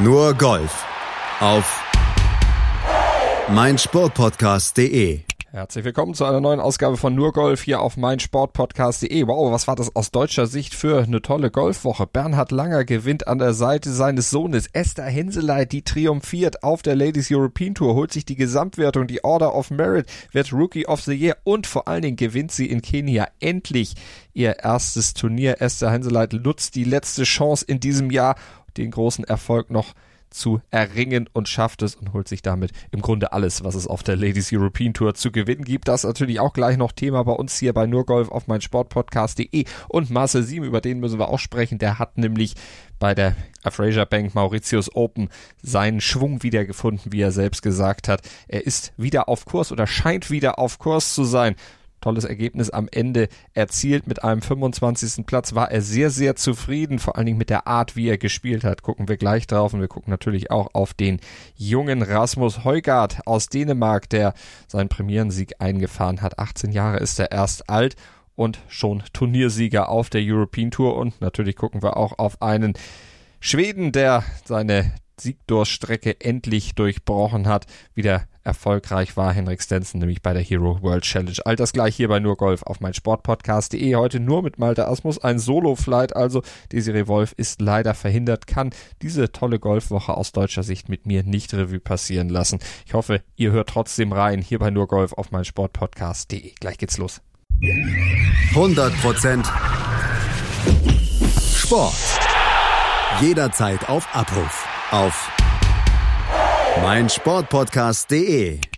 Nur Golf auf meinsportpodcast.de. Herzlich willkommen zu einer neuen Ausgabe von Nur Golf hier auf meinsportpodcast.de. Wow, was war das aus deutscher Sicht für eine tolle Golfwoche? Bernhard Langer gewinnt an der Seite seines Sohnes Esther Henseleit, die triumphiert auf der Ladies European Tour, holt sich die Gesamtwertung, die Order of Merit, wird Rookie of the Year und vor allen Dingen gewinnt sie in Kenia endlich ihr erstes Turnier. Esther Henseleit nutzt die letzte Chance in diesem Jahr den großen Erfolg noch zu erringen und schafft es und holt sich damit im Grunde alles, was es auf der Ladies European Tour zu gewinnen gibt. Das ist natürlich auch gleich noch Thema bei uns hier bei Nurgolf auf mein Sportpodcast.de und Marcel Sieben, über den müssen wir auch sprechen. Der hat nämlich bei der Fraser Bank Mauritius Open seinen Schwung wiedergefunden, wie er selbst gesagt hat. Er ist wieder auf Kurs oder scheint wieder auf Kurs zu sein tolles Ergebnis am Ende erzielt. Mit einem 25. Platz war er sehr, sehr zufrieden, vor allen Dingen mit der Art, wie er gespielt hat. Gucken wir gleich drauf und wir gucken natürlich auch auf den jungen Rasmus Heugart aus Dänemark, der seinen Premierensieg eingefahren hat. 18 Jahre ist er erst alt und schon Turniersieger auf der European Tour und natürlich gucken wir auch auf einen Schweden, der seine Siegdurststrecke endlich durchbrochen hat, wieder erfolgreich war Henrik Stenson, nämlich bei der Hero World Challenge. All das gleich hier bei nur Golf auf mein Sportpodcast.de. Heute nur mit Malte Asmus, ein Solo-Flight. Also Desiree Wolf ist leider verhindert, kann diese tolle Golfwoche aus deutscher Sicht mit mir nicht Revue passieren lassen. Ich hoffe, ihr hört trotzdem rein hier bei nur Golf auf mein Sportpodcast.de. Gleich geht's los. 100% Sport. Jederzeit auf Abruf. Auf meinsportpodcast.de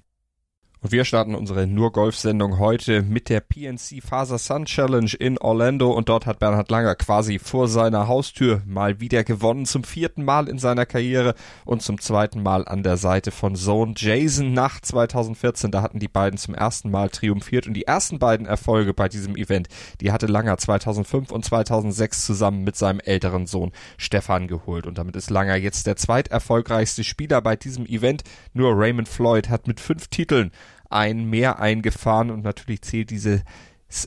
und wir starten unsere nur Golf-Sendung heute mit der PNC Faser Sun Challenge in Orlando und dort hat Bernhard Langer quasi vor seiner Haustür mal wieder gewonnen, zum vierten Mal in seiner Karriere und zum zweiten Mal an der Seite von Zone Jason nach 2014. Da hatten die beiden zum ersten Mal triumphiert und die ersten beiden Erfolge bei diesem Event, die hatte Langer 2005 und 2006 zusammen mit seinem älteren Sohn Stefan geholt und damit ist Langer jetzt der zweiterfolgreichste Spieler bei diesem Event. Nur Raymond Floyd hat mit fünf Titeln ein Mehr eingefahren und natürlich zählt dieses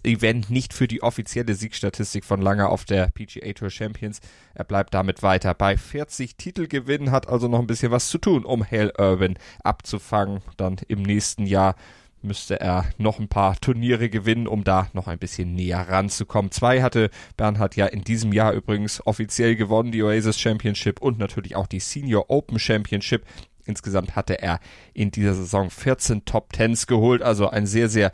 Event nicht für die offizielle Siegstatistik von Langer auf der PGA Tour Champions. Er bleibt damit weiter bei 40 Titelgewinnen, hat also noch ein bisschen was zu tun, um Hale Irwin abzufangen. Dann im nächsten Jahr müsste er noch ein paar Turniere gewinnen, um da noch ein bisschen näher ranzukommen. Zwei hatte Bernhard ja in diesem Jahr übrigens offiziell gewonnen, die Oasis Championship und natürlich auch die Senior Open Championship. Insgesamt hatte er in dieser Saison 14 Top Tens geholt, also ein sehr, sehr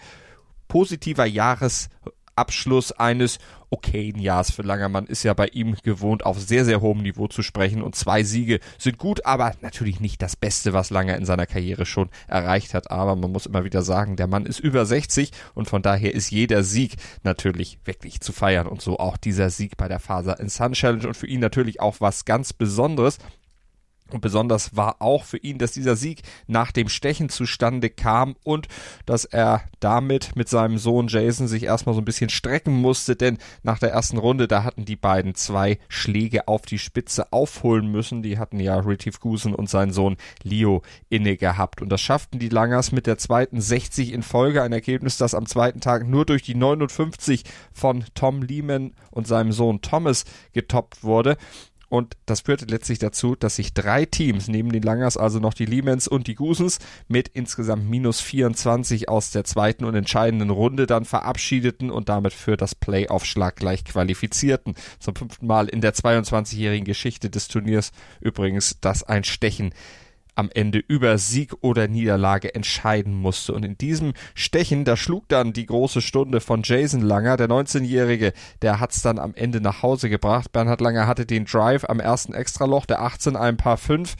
positiver Jahresabschluss eines okayen Jahres für Langermann ist ja bei ihm gewohnt, auf sehr, sehr hohem Niveau zu sprechen und zwei Siege sind gut, aber natürlich nicht das Beste, was Langer in seiner Karriere schon erreicht hat. Aber man muss immer wieder sagen, der Mann ist über 60 und von daher ist jeder Sieg natürlich wirklich zu feiern und so auch dieser Sieg bei der Faser in Sun Challenge und für ihn natürlich auch was ganz Besonderes. Und besonders war auch für ihn, dass dieser Sieg nach dem Stechen zustande kam und dass er damit mit seinem Sohn Jason sich erstmal so ein bisschen strecken musste, denn nach der ersten Runde, da hatten die beiden zwei Schläge auf die Spitze aufholen müssen. Die hatten ja Retief Gusen und sein Sohn Leo inne gehabt. Und das schafften die Langers mit der zweiten 60 in Folge. Ein Ergebnis, das am zweiten Tag nur durch die 59 von Tom Lehman und seinem Sohn Thomas getoppt wurde. Und das führte letztlich dazu, dass sich drei Teams, neben den Langers also noch die Liemens und die Gusens, mit insgesamt minus 24 aus der zweiten und entscheidenden Runde dann verabschiedeten und damit für das Playoff-Schlag gleich qualifizierten. Zum fünften Mal in der 22-jährigen Geschichte des Turniers übrigens das ein Stechen am Ende über Sieg oder Niederlage entscheiden musste. Und in diesem Stechen, da schlug dann die große Stunde von Jason Langer, der 19-Jährige, der hat's dann am Ende nach Hause gebracht. Bernhard Langer hatte den Drive am ersten Extraloch, der 18 ein paar 5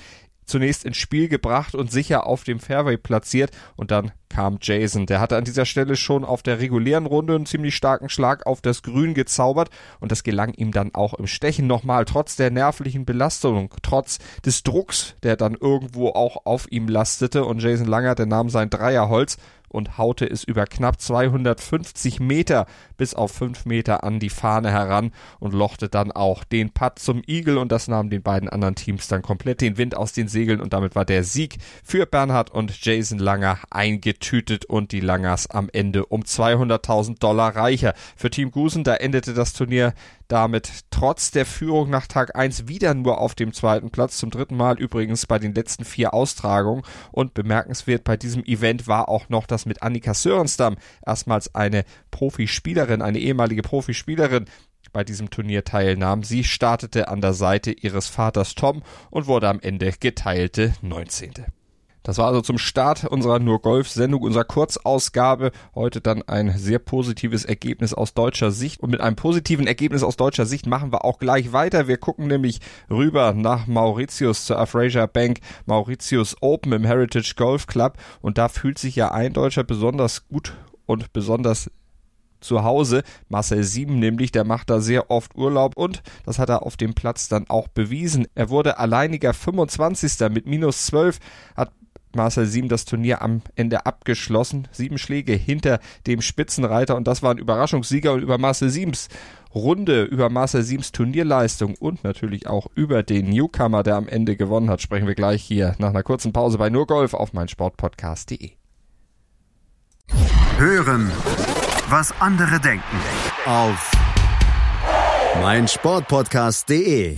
zunächst ins Spiel gebracht und sicher auf dem Fairway platziert. Und dann kam Jason. Der hatte an dieser Stelle schon auf der regulären Runde einen ziemlich starken Schlag auf das Grün gezaubert. Und das gelang ihm dann auch im Stechen nochmal, trotz der nervlichen Belastung, trotz des Drucks, der dann irgendwo auch auf ihm lastete. Und Jason Langer, der nahm sein Dreierholz und haute es über knapp 250 Meter bis auf 5 Meter an die Fahne heran und lochte dann auch den Putt zum Igel und das nahm den beiden anderen Teams dann komplett den Wind aus den Segeln und damit war der Sieg für Bernhard und Jason Langer eingetütet und die Langers am Ende um 200.000 Dollar reicher. Für Team Gusen, da endete das Turnier damit trotz der Führung nach Tag 1 wieder nur auf dem zweiten Platz, zum dritten Mal übrigens bei den letzten vier Austragungen. Und bemerkenswert bei diesem Event war auch noch, dass mit Annika Sörenstam erstmals eine Profispielerin, eine ehemalige Profispielerin bei diesem Turnier teilnahm. Sie startete an der Seite ihres Vaters Tom und wurde am Ende geteilte 19. Das war also zum Start unserer Nur Golf Sendung, unserer Kurzausgabe. Heute dann ein sehr positives Ergebnis aus deutscher Sicht. Und mit einem positiven Ergebnis aus deutscher Sicht machen wir auch gleich weiter. Wir gucken nämlich rüber nach Mauritius zur Afrasia Bank Mauritius Open im Heritage Golf Club. Und da fühlt sich ja ein Deutscher besonders gut und besonders zu Hause. Marcel Sieben nämlich, der macht da sehr oft Urlaub und das hat er auf dem Platz dann auch bewiesen. Er wurde alleiniger 25. mit minus 12, hat Marcel Sieben das Turnier am Ende abgeschlossen. Sieben Schläge hinter dem Spitzenreiter und das war ein Überraschungssieger und über Marcel Siebens Runde, über Marcel Siebens Turnierleistung und natürlich auch über den Newcomer, der am Ende gewonnen hat, sprechen wir gleich hier nach einer kurzen Pause bei Nur Golf auf meinsportpodcast.de. Hören was andere denken. Auf meinsportpodcast.de.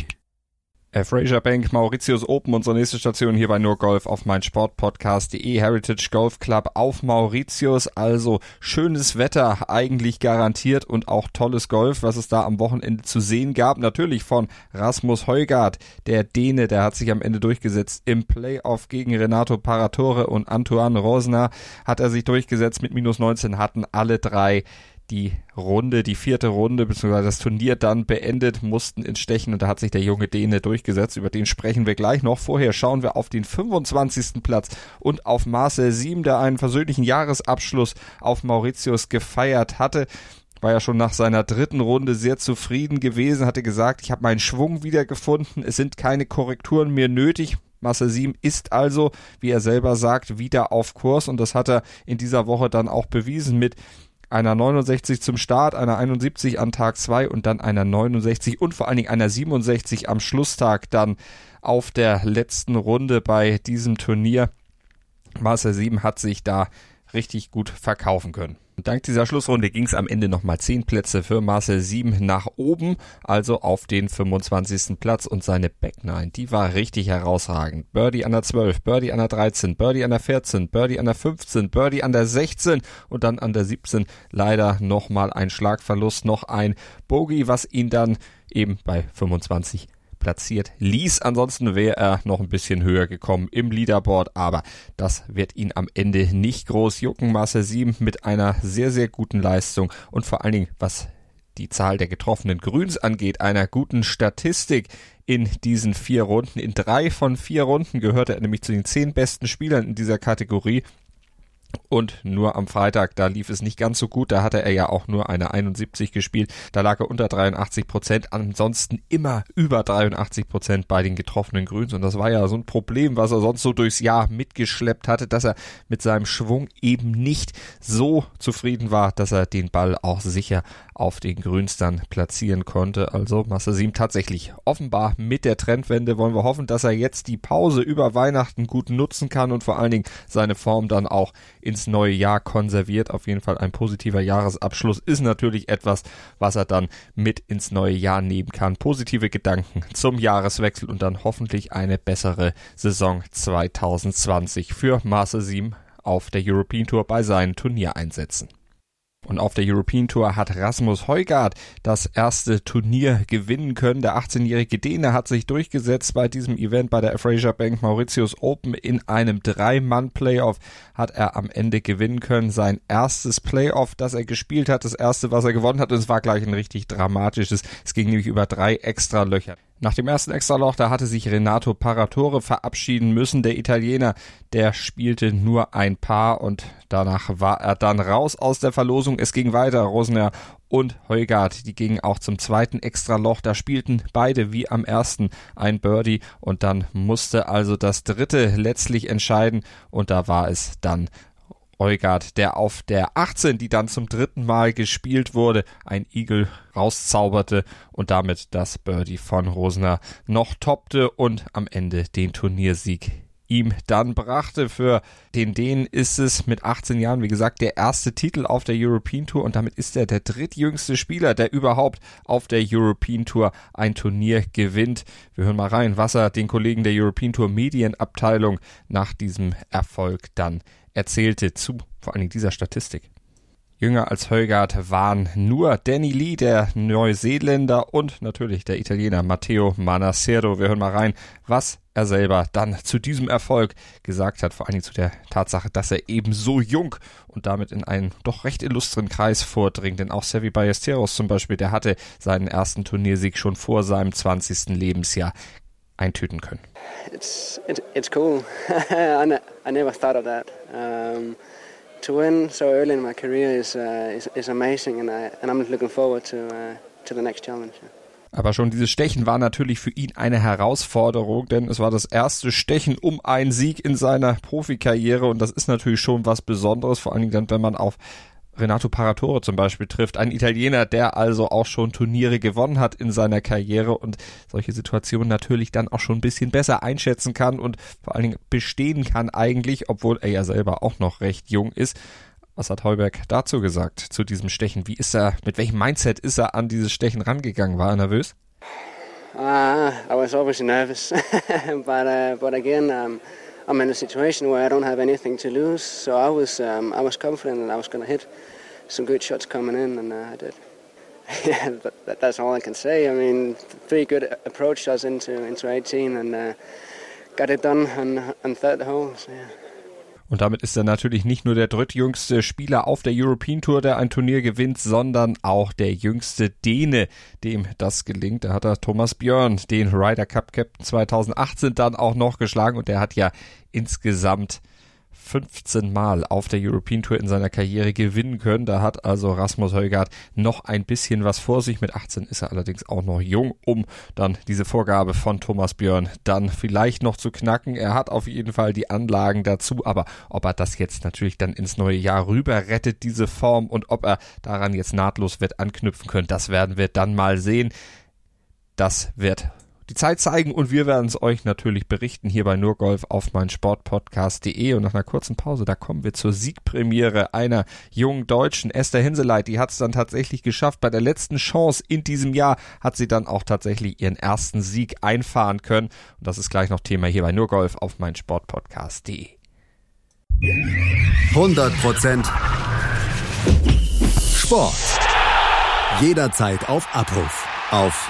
Fraser Bank, Mauritius Open, unsere nächste Station hier bei Nur Golf auf meinsportpodcast.de, Heritage Golf Club auf Mauritius. Also schönes Wetter eigentlich garantiert und auch tolles Golf, was es da am Wochenende zu sehen gab. Natürlich von Rasmus Heugart, der Däne, der hat sich am Ende durchgesetzt im Playoff gegen Renato Paratore und Antoine Rosner hat er sich durchgesetzt mit minus 19, hatten alle drei die Runde, die vierte Runde, beziehungsweise das Turnier dann beendet, mussten ins Stechen und da hat sich der junge Däne durchgesetzt. Über den sprechen wir gleich noch. Vorher schauen wir auf den 25. Platz und auf Marcel Siem, der einen versöhnlichen Jahresabschluss auf Mauritius gefeiert hatte war ja schon nach seiner dritten Runde sehr zufrieden gewesen, hatte gesagt, ich habe meinen Schwung wiedergefunden, es sind keine Korrekturen mehr nötig. Marcel Siem ist also, wie er selber sagt, wieder auf Kurs und das hat er in dieser Woche dann auch bewiesen mit einer 69 zum Start, einer 71 an Tag 2 und dann einer 69 und vor allen Dingen einer 67 am Schlusstag dann auf der letzten Runde bei diesem Turnier. Marcel 7 hat sich da richtig gut verkaufen können. Dank dieser Schlussrunde ging es am Ende nochmal 10 Plätze für Marcel 7 nach oben, also auf den 25. Platz und seine Back 9, die war richtig herausragend. Birdie an der 12, Birdie an der 13, Birdie an der 14, Birdie an der 15, Birdie an der 16 und dann an der 17 leider nochmal ein Schlagverlust, noch ein Bogey, was ihn dann eben bei 25 platziert ließ. Ansonsten wäre er noch ein bisschen höher gekommen im Leaderboard, aber das wird ihn am Ende nicht groß jucken. Marcel 7 mit einer sehr, sehr guten Leistung und vor allen Dingen, was die Zahl der getroffenen Grüns angeht, einer guten Statistik in diesen vier Runden. In drei von vier Runden gehörte er nämlich zu den zehn besten Spielern in dieser Kategorie und nur am Freitag, da lief es nicht ganz so gut. Da hatte er ja auch nur eine 71 gespielt. Da lag er unter 83 Prozent. Ansonsten immer über 83 Prozent bei den getroffenen Grüns. Und das war ja so ein Problem, was er sonst so durchs Jahr mitgeschleppt hatte, dass er mit seinem Schwung eben nicht so zufrieden war, dass er den Ball auch sicher auf den Grüns dann platzieren konnte. Also Massasim tatsächlich offenbar mit der Trendwende wollen wir hoffen, dass er jetzt die Pause über Weihnachten gut nutzen kann und vor allen Dingen seine Form dann auch ins neue Jahr konserviert. Auf jeden Fall ein positiver Jahresabschluss ist natürlich etwas, was er dann mit ins neue Jahr nehmen kann. Positive Gedanken zum Jahreswechsel und dann hoffentlich eine bessere Saison 2020 für Marcel Siem auf der European Tour bei seinen Turniereinsätzen. Und auf der European Tour hat Rasmus Heugart das erste Turnier gewinnen können. Der 18-jährige Däne hat sich durchgesetzt bei diesem Event bei der Fraser Bank Mauritius Open in einem Drei-Mann-Playoff hat er am Ende gewinnen können. Sein erstes Playoff, das er gespielt hat, das erste, was er gewonnen hat. Und es war gleich ein richtig dramatisches. Es ging nämlich über drei extra Löcher. Nach dem ersten Extraloch, da hatte sich Renato Paratore verabschieden müssen. Der Italiener, der spielte nur ein Paar und danach war er dann raus aus der Verlosung. Es ging weiter. Rosner und Heugart, die gingen auch zum zweiten Extraloch. Da spielten beide wie am ersten ein Birdie und dann musste also das dritte letztlich entscheiden und da war es dann Eugard, der auf der 18, die dann zum dritten Mal gespielt wurde, ein Igel rauszauberte und damit das Birdie von Rosner noch toppte und am Ende den Turniersieg ihm dann brachte. Für den Dänen ist es mit 18 Jahren, wie gesagt, der erste Titel auf der European Tour und damit ist er der drittjüngste Spieler, der überhaupt auf der European Tour ein Turnier gewinnt. Wir hören mal rein, was er den Kollegen der European Tour Medienabteilung nach diesem Erfolg dann erzählte zu vor allen Dingen dieser Statistik. Jünger als Heugard waren nur Danny Lee, der Neuseeländer und natürlich der Italiener Matteo Manacero. Wir hören mal rein, was er selber dann zu diesem Erfolg gesagt hat, vor allen Dingen zu der Tatsache, dass er eben so jung und damit in einen doch recht illustren Kreis vordringt. Denn auch Sevi Ballesteros zum Beispiel, der hatte seinen ersten Turniersieg schon vor seinem 20. Lebensjahr eintüten können. It's, it, it's cool. I, ne I never thought of that. Um to win so early in my career is, uh, is, is amazing and, I, and I'm looking forward to, uh, to the next challenge. Aber schon dieses Stechen war natürlich für ihn eine Herausforderung, denn es war das erste Stechen um einen Sieg in seiner Profikarriere und das ist natürlich schon was Besonderes, vor allen Dingen dann, wenn man auf Renato Paratore zum Beispiel trifft. Ein Italiener, der also auch schon Turniere gewonnen hat in seiner Karriere und solche Situationen natürlich dann auch schon ein bisschen besser einschätzen kann und vor allen Dingen bestehen kann eigentlich, obwohl er ja selber auch noch recht jung ist. Was hat Heuberg dazu gesagt, zu diesem Stechen? Wie ist er, mit welchem Mindset ist er an dieses Stechen rangegangen? War er nervös? Uh, I was obviously nervous, but, uh, but again, um, I'm in a situation where I don't have anything to lose, so I was um, I was confident that I was going to hit some good shots coming in, and uh, I did. yeah, that, that's all I can say. I mean, three good approach shots into into 18, and uh, got it done on, on third hole. So, yeah. Und damit ist er natürlich nicht nur der drittjüngste Spieler auf der European Tour, der ein Turnier gewinnt, sondern auch der jüngste Däne, dem das gelingt. Da hat er Thomas Björn, den Ryder Cup Captain 2018 dann auch noch geschlagen und der hat ja insgesamt 15 Mal auf der European Tour in seiner Karriere gewinnen können. Da hat also Rasmus Højgaard noch ein bisschen was vor sich. Mit 18 ist er allerdings auch noch jung, um dann diese Vorgabe von Thomas Björn dann vielleicht noch zu knacken. Er hat auf jeden Fall die Anlagen dazu, aber ob er das jetzt natürlich dann ins neue Jahr rüber rettet, diese Form, und ob er daran jetzt nahtlos wird anknüpfen können, das werden wir dann mal sehen. Das wird die Zeit zeigen und wir werden es euch natürlich berichten hier bei Nurgolf auf mein Sportpodcast.de und nach einer kurzen Pause, da kommen wir zur Siegpremiere einer jungen Deutschen, Esther Hinseleit, die hat es dann tatsächlich geschafft. Bei der letzten Chance in diesem Jahr hat sie dann auch tatsächlich ihren ersten Sieg einfahren können und das ist gleich noch Thema hier bei Nurgolf auf mein Sportpodcast.de. 100% Sport. Jederzeit auf Abruf. Auf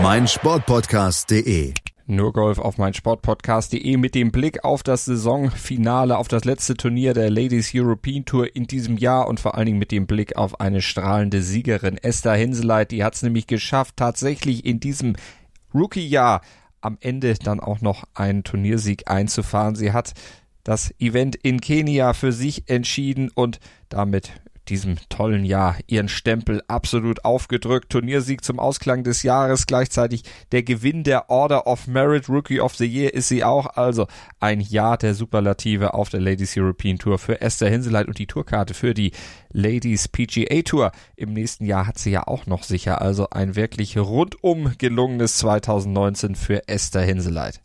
mein Sportpodcast.de nur Golf auf mein Sportpodcast.de mit dem Blick auf das Saisonfinale, auf das letzte Turnier der Ladies European Tour in diesem Jahr und vor allen Dingen mit dem Blick auf eine strahlende Siegerin, Esther Hinseleit. Die hat es nämlich geschafft, tatsächlich in diesem Rookie-Jahr am Ende dann auch noch einen Turniersieg einzufahren. Sie hat das Event in Kenia für sich entschieden und damit diesem tollen Jahr ihren Stempel absolut aufgedrückt. Turniersieg zum Ausklang des Jahres, gleichzeitig der Gewinn der Order of Merit Rookie of the Year ist sie auch. Also ein Jahr der Superlative auf der Ladies European Tour für Esther Hinseleit und die Tourkarte für die Ladies PGA Tour im nächsten Jahr hat sie ja auch noch sicher. Also ein wirklich rundum gelungenes 2019 für Esther Hinseleit.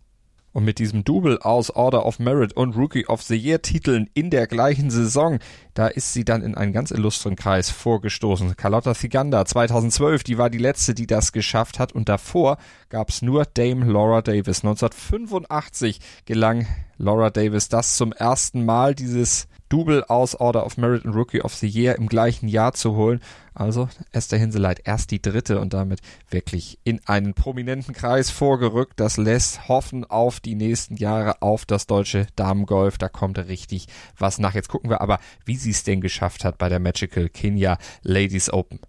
Und mit diesem Double aus Order of Merit und Rookie of the Year Titeln in der gleichen Saison, da ist sie dann in einen ganz illustren Kreis vorgestoßen. Carlotta Thiganda 2012, die war die letzte, die das geschafft hat und davor gab's nur Dame Laura Davis. 1985 gelang Laura Davis das zum ersten Mal, dieses Double aus Order of Merit und Rookie of the Year im gleichen Jahr zu holen. Also Esther Hinseleit erst die dritte und damit wirklich in einen prominenten Kreis vorgerückt. Das lässt hoffen auf die nächsten Jahre auf das deutsche Damengolf. Da kommt richtig was nach. Jetzt gucken wir aber, wie sie es denn geschafft hat bei der Magical Kenya Ladies Open.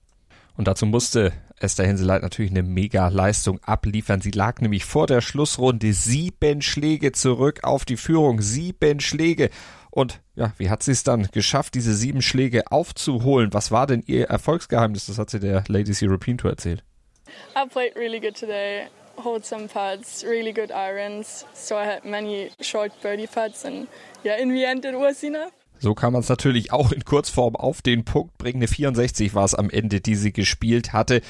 Und dazu musste Esther Henseleit natürlich eine mega Leistung abliefern. Sie lag nämlich vor der Schlussrunde sieben Schläge zurück auf die Führung. Sieben Schläge. Und ja, wie hat sie es dann geschafft, diese sieben Schläge aufzuholen? Was war denn ihr Erfolgsgeheimnis? Das hat sie der Ladies European Tour erzählt. I played really good today. Hold some putts, really good irons. So I had many short birdie putts and yeah, in the end it was enough. So kann man es natürlich auch in Kurzform auf den Punkt bringen. Eine 64 war es am Ende, die sie gespielt hatte.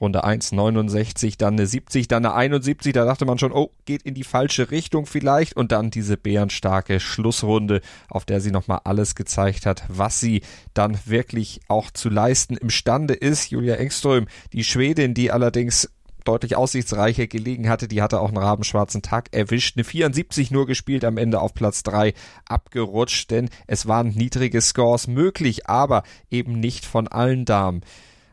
Runde 1, 69, dann eine 70, dann eine 71. Da dachte man schon, oh, geht in die falsche Richtung vielleicht. Und dann diese bärenstarke Schlussrunde, auf der sie nochmal alles gezeigt hat, was sie dann wirklich auch zu leisten imstande ist. Julia Engström, die Schwedin, die allerdings deutlich aussichtsreicher gelegen hatte. Die hatte auch einen rabenschwarzen Tag erwischt. Eine 74 nur gespielt, am Ende auf Platz 3 abgerutscht, denn es waren niedrige Scores möglich, aber eben nicht von allen Damen.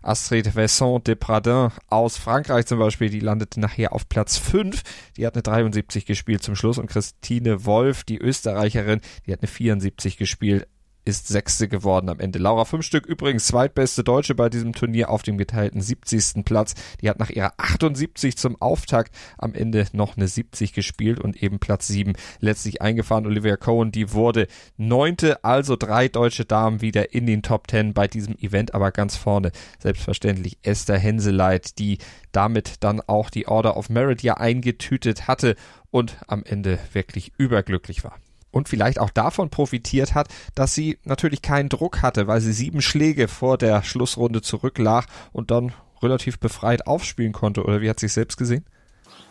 Astrid Vesson de Pradin aus Frankreich zum Beispiel, die landete nachher auf Platz 5. Die hat eine 73 gespielt zum Schluss und Christine Wolf, die Österreicherin, die hat eine 74 gespielt ist Sechste geworden am Ende. Laura Fünfstück übrigens zweitbeste Deutsche bei diesem Turnier auf dem geteilten 70. Platz. Die hat nach ihrer 78 zum Auftakt am Ende noch eine 70 gespielt und eben Platz 7 letztlich eingefahren. Olivia Cohen, die wurde Neunte, also drei deutsche Damen wieder in den Top 10 bei diesem Event, aber ganz vorne selbstverständlich Esther Henseleit, die damit dann auch die Order of Merit ja eingetütet hatte und am Ende wirklich überglücklich war und vielleicht auch davon profitiert hat, dass sie natürlich keinen Druck hatte, weil sie sieben Schläge vor der Schlussrunde zurücklag und dann relativ befreit aufspielen konnte. Oder wie hat sie sich selbst gesehen?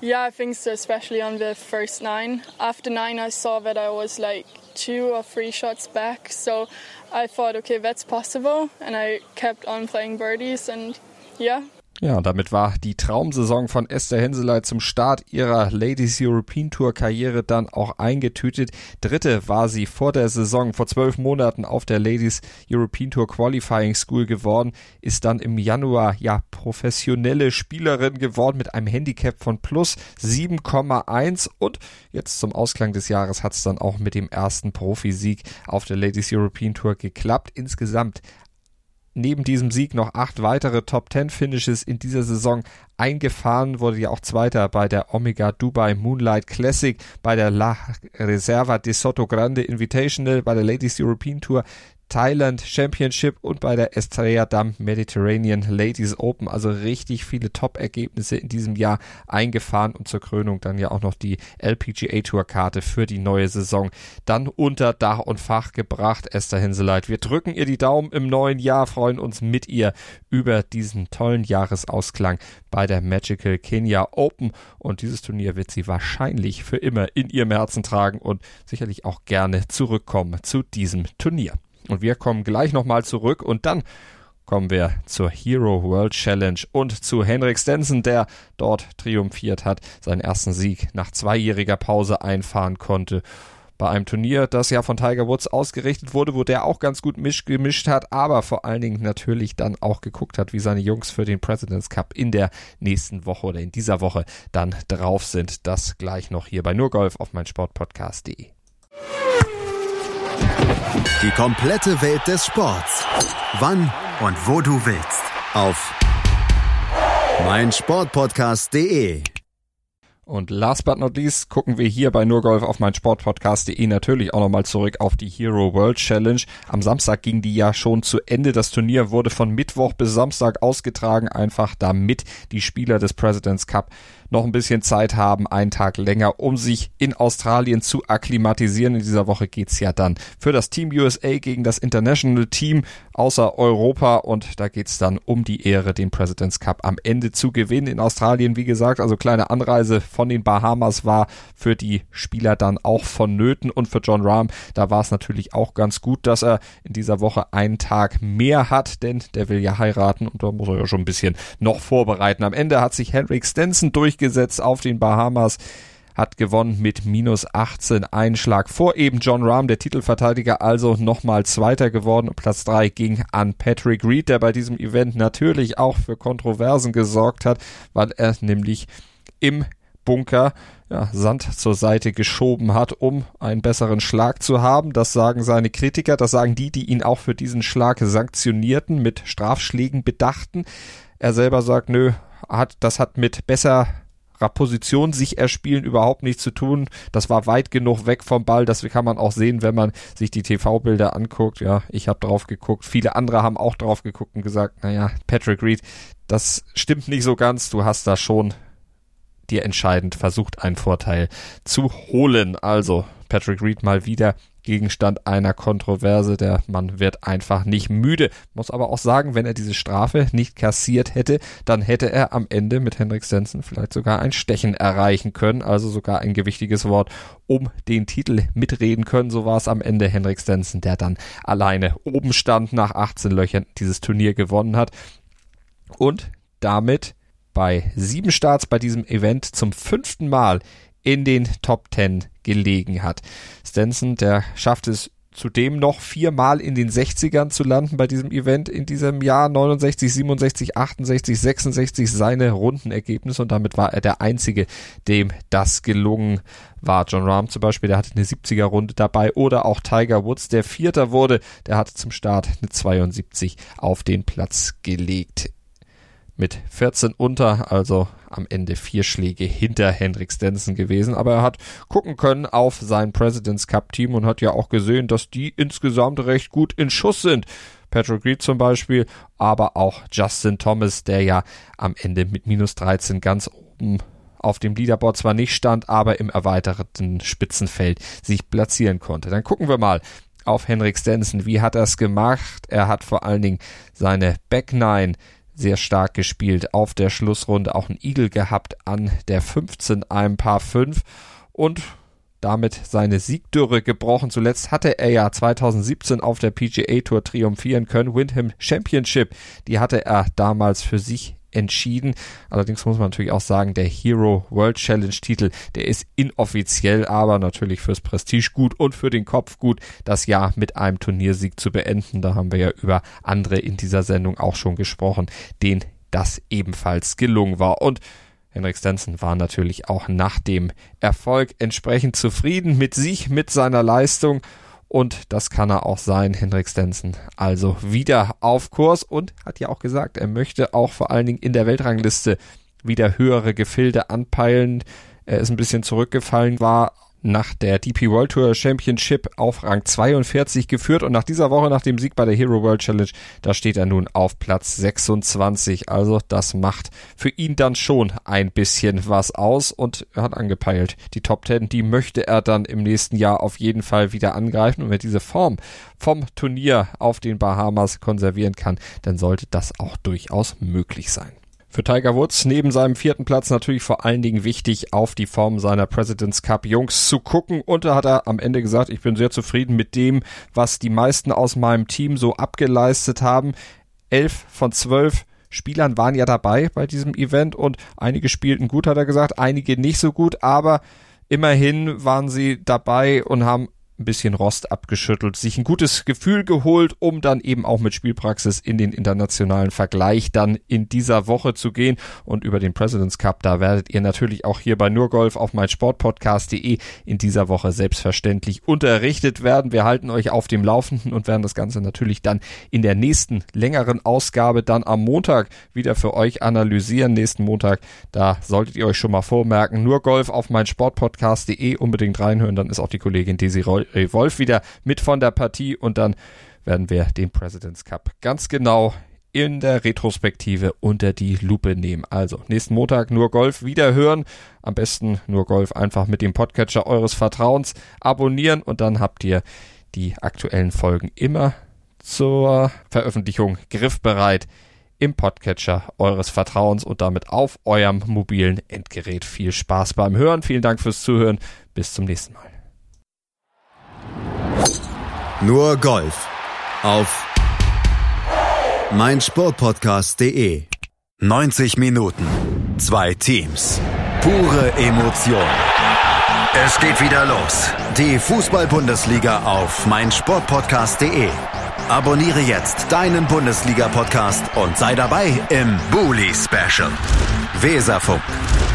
Yeah, I think so, especially on the first nine. After nine, I saw that I was like two or three shots back, so I thought, okay, that's possible, and I kept on playing birdies, and yeah, ja, damit war die Traumsaison von Esther Henseleit zum Start ihrer Ladies European Tour Karriere dann auch eingetütet. Dritte war sie vor der Saison, vor zwölf Monaten auf der Ladies European Tour Qualifying School geworden, ist dann im Januar ja professionelle Spielerin geworden mit einem Handicap von plus 7,1 und jetzt zum Ausklang des Jahres hat es dann auch mit dem ersten Profisieg auf der Ladies European Tour geklappt. Insgesamt neben diesem Sieg noch acht weitere Top Ten Finishes in dieser Saison eingefahren, wurde ja auch Zweiter bei der Omega Dubai Moonlight Classic, bei der La Reserva de Soto Grande Invitational, bei der Ladies European Tour, Thailand Championship und bei der Estrella Damm Mediterranean Ladies Open. Also richtig viele Top-Ergebnisse in diesem Jahr eingefahren und zur Krönung dann ja auch noch die LPGA Tour Karte für die neue Saison dann unter Dach und Fach gebracht. Esther Hinseleit, wir drücken ihr die Daumen im neuen Jahr, freuen uns mit ihr über diesen tollen Jahresausklang bei der Magical Kenya Open und dieses Turnier wird sie wahrscheinlich für immer in ihrem Herzen tragen und sicherlich auch gerne zurückkommen zu diesem Turnier. Und wir kommen gleich nochmal zurück und dann kommen wir zur Hero World Challenge und zu Henrik Stenson, der dort triumphiert hat, seinen ersten Sieg nach zweijähriger Pause einfahren konnte. Bei einem Turnier, das ja von Tiger Woods ausgerichtet wurde, wo der auch ganz gut misch gemischt hat, aber vor allen Dingen natürlich dann auch geguckt hat, wie seine Jungs für den President's Cup in der nächsten Woche oder in dieser Woche dann drauf sind. Das gleich noch hier bei Nurgolf auf meinsportpodcast.de. Die komplette Welt des Sports. Wann und wo du willst. Auf meinsportpodcast.de. Und last but not least gucken wir hier bei Nurgolf auf meinsportpodcast.de natürlich auch nochmal zurück auf die Hero World Challenge. Am Samstag ging die ja schon zu Ende. Das Turnier wurde von Mittwoch bis Samstag ausgetragen, einfach damit die Spieler des President's Cup noch ein bisschen Zeit haben, einen Tag länger, um sich in Australien zu akklimatisieren. In dieser Woche geht's ja dann für das Team USA gegen das International Team außer Europa und da geht's dann um die Ehre, den President's Cup am Ende zu gewinnen. In Australien, wie gesagt, also kleine Anreise von den Bahamas war für die Spieler dann auch vonnöten und für John Rahm, da war es natürlich auch ganz gut, dass er in dieser Woche einen Tag mehr hat, denn der will ja heiraten und da muss er ja schon ein bisschen noch vorbereiten. Am Ende hat sich Henrik Stenson durch durchgesetzt auf den Bahamas hat gewonnen mit minus 18 Einschlag vor eben John Rahm, der Titelverteidiger, also nochmal Zweiter geworden. Platz 3 ging an Patrick Reed, der bei diesem Event natürlich auch für Kontroversen gesorgt hat, weil er nämlich im Bunker ja, Sand zur Seite geschoben hat, um einen besseren Schlag zu haben. Das sagen seine Kritiker, das sagen die, die ihn auch für diesen Schlag sanktionierten, mit Strafschlägen bedachten. Er selber sagt, nö, hat, das hat mit besser Position sich erspielen überhaupt nichts zu tun. Das war weit genug weg vom Ball. Das kann man auch sehen, wenn man sich die TV-Bilder anguckt. Ja, ich habe drauf geguckt. Viele andere haben auch drauf geguckt und gesagt, naja, Patrick Reed, das stimmt nicht so ganz. Du hast da schon dir entscheidend versucht, einen Vorteil zu holen. Also Patrick Reed mal wieder Gegenstand einer Kontroverse. Der Mann wird einfach nicht müde. Muss aber auch sagen, wenn er diese Strafe nicht kassiert hätte, dann hätte er am Ende mit Henrik Stenson vielleicht sogar ein Stechen erreichen können, also sogar ein gewichtiges Wort um den Titel mitreden können. So war es am Ende Henrik Stenson, der dann alleine oben stand nach 18 Löchern dieses Turnier gewonnen hat und damit bei sieben Starts bei diesem Event zum fünften Mal in den Top Ten gelegen hat. Stenson, der schafft es zudem noch viermal in den 60ern zu landen bei diesem Event in diesem Jahr. 69, 67, 68, 66 seine Rundenergebnisse. Und damit war er der einzige, dem das gelungen war. John Rahm zum Beispiel, der hatte eine 70er Runde dabei. Oder auch Tiger Woods, der Vierter wurde, der hatte zum Start eine 72 auf den Platz gelegt mit 14 unter, also am Ende vier Schläge hinter Hendrik Stenson gewesen. Aber er hat gucken können auf sein President's Cup Team und hat ja auch gesehen, dass die insgesamt recht gut in Schuss sind. Patrick Reed zum Beispiel, aber auch Justin Thomas, der ja am Ende mit minus 13 ganz oben auf dem Leaderboard zwar nicht stand, aber im erweiterten Spitzenfeld sich platzieren konnte. Dann gucken wir mal auf Henrik Stenson. Wie hat er es gemacht? Er hat vor allen Dingen seine Back Nine sehr stark gespielt. Auf der Schlussrunde auch ein Igel gehabt an der 15 ein Paar 5 und damit seine Siegdürre gebrochen. Zuletzt hatte er ja 2017 auf der PGA Tour triumphieren können. Windham Championship, die hatte er damals für sich entschieden. Allerdings muss man natürlich auch sagen, der Hero World Challenge Titel, der ist inoffiziell, aber natürlich fürs Prestige gut und für den Kopf gut, das Jahr mit einem Turniersieg zu beenden. Da haben wir ja über andere in dieser Sendung auch schon gesprochen, denen das ebenfalls gelungen war. Und Henrik Stenson war natürlich auch nach dem Erfolg entsprechend zufrieden mit sich, mit seiner Leistung und das kann er auch sein, Hendrik Stenson. Also wieder auf Kurs und hat ja auch gesagt, er möchte auch vor allen Dingen in der Weltrangliste wieder höhere Gefilde anpeilen. Er ist ein bisschen zurückgefallen, war nach der DP World Tour Championship auf Rang 42 geführt und nach dieser Woche, nach dem Sieg bei der Hero World Challenge, da steht er nun auf Platz 26. Also das macht für ihn dann schon ein bisschen was aus und er hat angepeilt. Die Top 10, die möchte er dann im nächsten Jahr auf jeden Fall wieder angreifen und wenn diese Form vom Turnier auf den Bahamas konservieren kann, dann sollte das auch durchaus möglich sein. Für Tiger Woods neben seinem vierten Platz natürlich vor allen Dingen wichtig, auf die Form seiner President's Cup Jungs zu gucken. Und da hat er am Ende gesagt, ich bin sehr zufrieden mit dem, was die meisten aus meinem Team so abgeleistet haben. Elf von zwölf Spielern waren ja dabei bei diesem Event und einige spielten gut, hat er gesagt, einige nicht so gut, aber immerhin waren sie dabei und haben ein bisschen Rost abgeschüttelt, sich ein gutes Gefühl geholt, um dann eben auch mit Spielpraxis in den internationalen Vergleich dann in dieser Woche zu gehen. Und über den President's Cup, da werdet ihr natürlich auch hier bei Nurgolf auf meinsportpodcast.de in dieser Woche selbstverständlich unterrichtet werden. Wir halten euch auf dem Laufenden und werden das Ganze natürlich dann in der nächsten längeren Ausgabe dann am Montag wieder für euch analysieren. Nächsten Montag, da solltet ihr euch schon mal vormerken, Nurgolf auf meinsportpodcast.de unbedingt reinhören, dann ist auch die Kollegin Desi Roll Wolf wieder mit von der Partie und dann werden wir den President's Cup ganz genau in der Retrospektive unter die Lupe nehmen. Also nächsten Montag nur Golf wieder hören. Am besten nur Golf einfach mit dem Podcatcher eures Vertrauens abonnieren und dann habt ihr die aktuellen Folgen immer zur Veröffentlichung griffbereit im Podcatcher eures Vertrauens und damit auf eurem mobilen Endgerät. Viel Spaß beim Hören. Vielen Dank fürs Zuhören. Bis zum nächsten Mal. Nur Golf auf meinsportpodcast.de. 90 Minuten, zwei Teams, pure Emotion. Es geht wieder los. Die Fußball-Bundesliga auf meinsportpodcast.de. Abonniere jetzt deinen Bundesliga-Podcast und sei dabei im Bully Special. Weserfunk.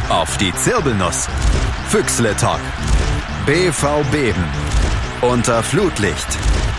Auf die Zirbelnuss. Füchsle Talk. BV Beben unter Flutlicht,